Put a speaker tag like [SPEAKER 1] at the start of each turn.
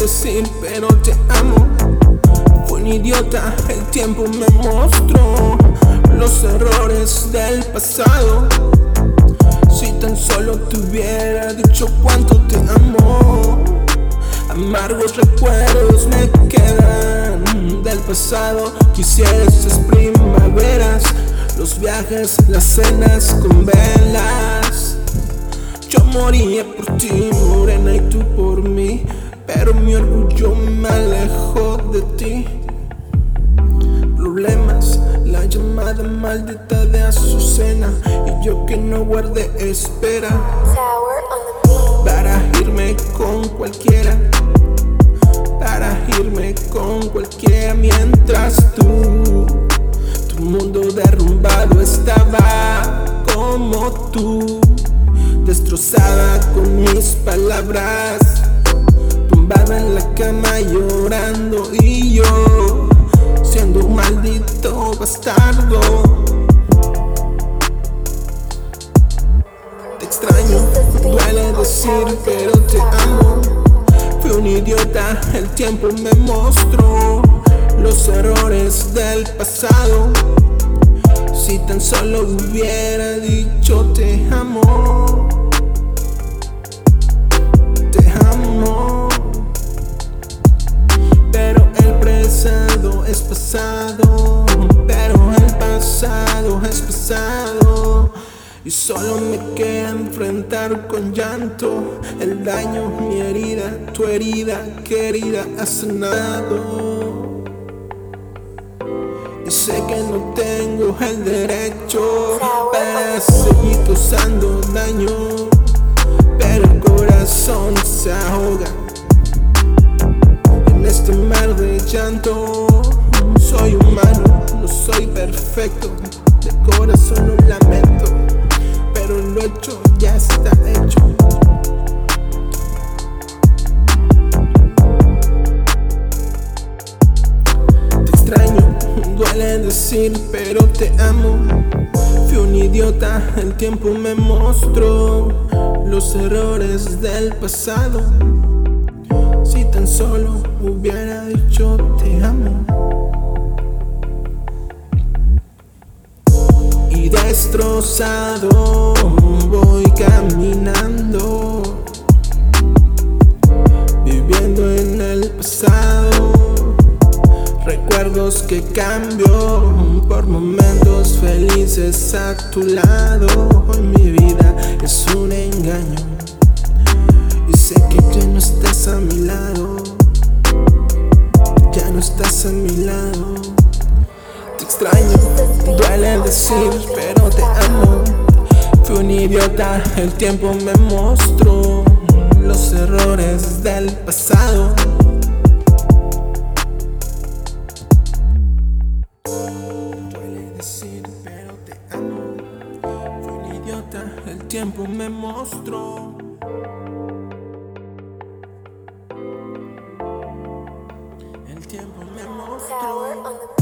[SPEAKER 1] decir, pero te amo. Fui un idiota, el tiempo me mostró los errores del pasado. Si tan solo te hubiera dicho cuánto te amo. Amargos recuerdos me quedan del pasado. Quisiera esas primaveras, los viajes, las cenas con velas. Yo moría por ti, morena, y tú por mí. Pero mi orgullo me alejó de ti. Problemas, la llamada maldita de Azucena. Y yo que no guardé espera. Para irme con cualquiera. Para irme con cualquiera mientras tú, tu mundo derrumbado estaba como tú, destrozada con mis palabras, cama llorando y yo, siendo un maldito bastardo. Te extraño, duele decir, pero te amo. Fui un idiota, el tiempo me mostró los errores del pasado. Si tan solo hubiera dicho te amo, es pasado. Y solo me queda enfrentar con llanto el daño, mi herida, tu herida querida ha sanado. Y sé que no tengo el derecho para seguir causando daño, pero el corazón se ahoga perfecto, de corazón lo lamento, pero lo hecho ya está hecho. Te extraño, duele decir, pero te amo. Fui un idiota, el tiempo me mostró los errores del pasado. Si tan solo hubiera dicho te amo. Destrozado voy caminando, viviendo en el pasado. Recuerdos que cambio por momentos felices a tu lado. Mi vida es un engaño. Y sé que ya no estás a mi lado. Ya no estás a mi lado. Te extraño, duele decir, idiota, el tiempo me mostró los errores del pasado. Duele decir, pero te amo. Fui un idiota, el tiempo me mostró. El tiempo me mostró.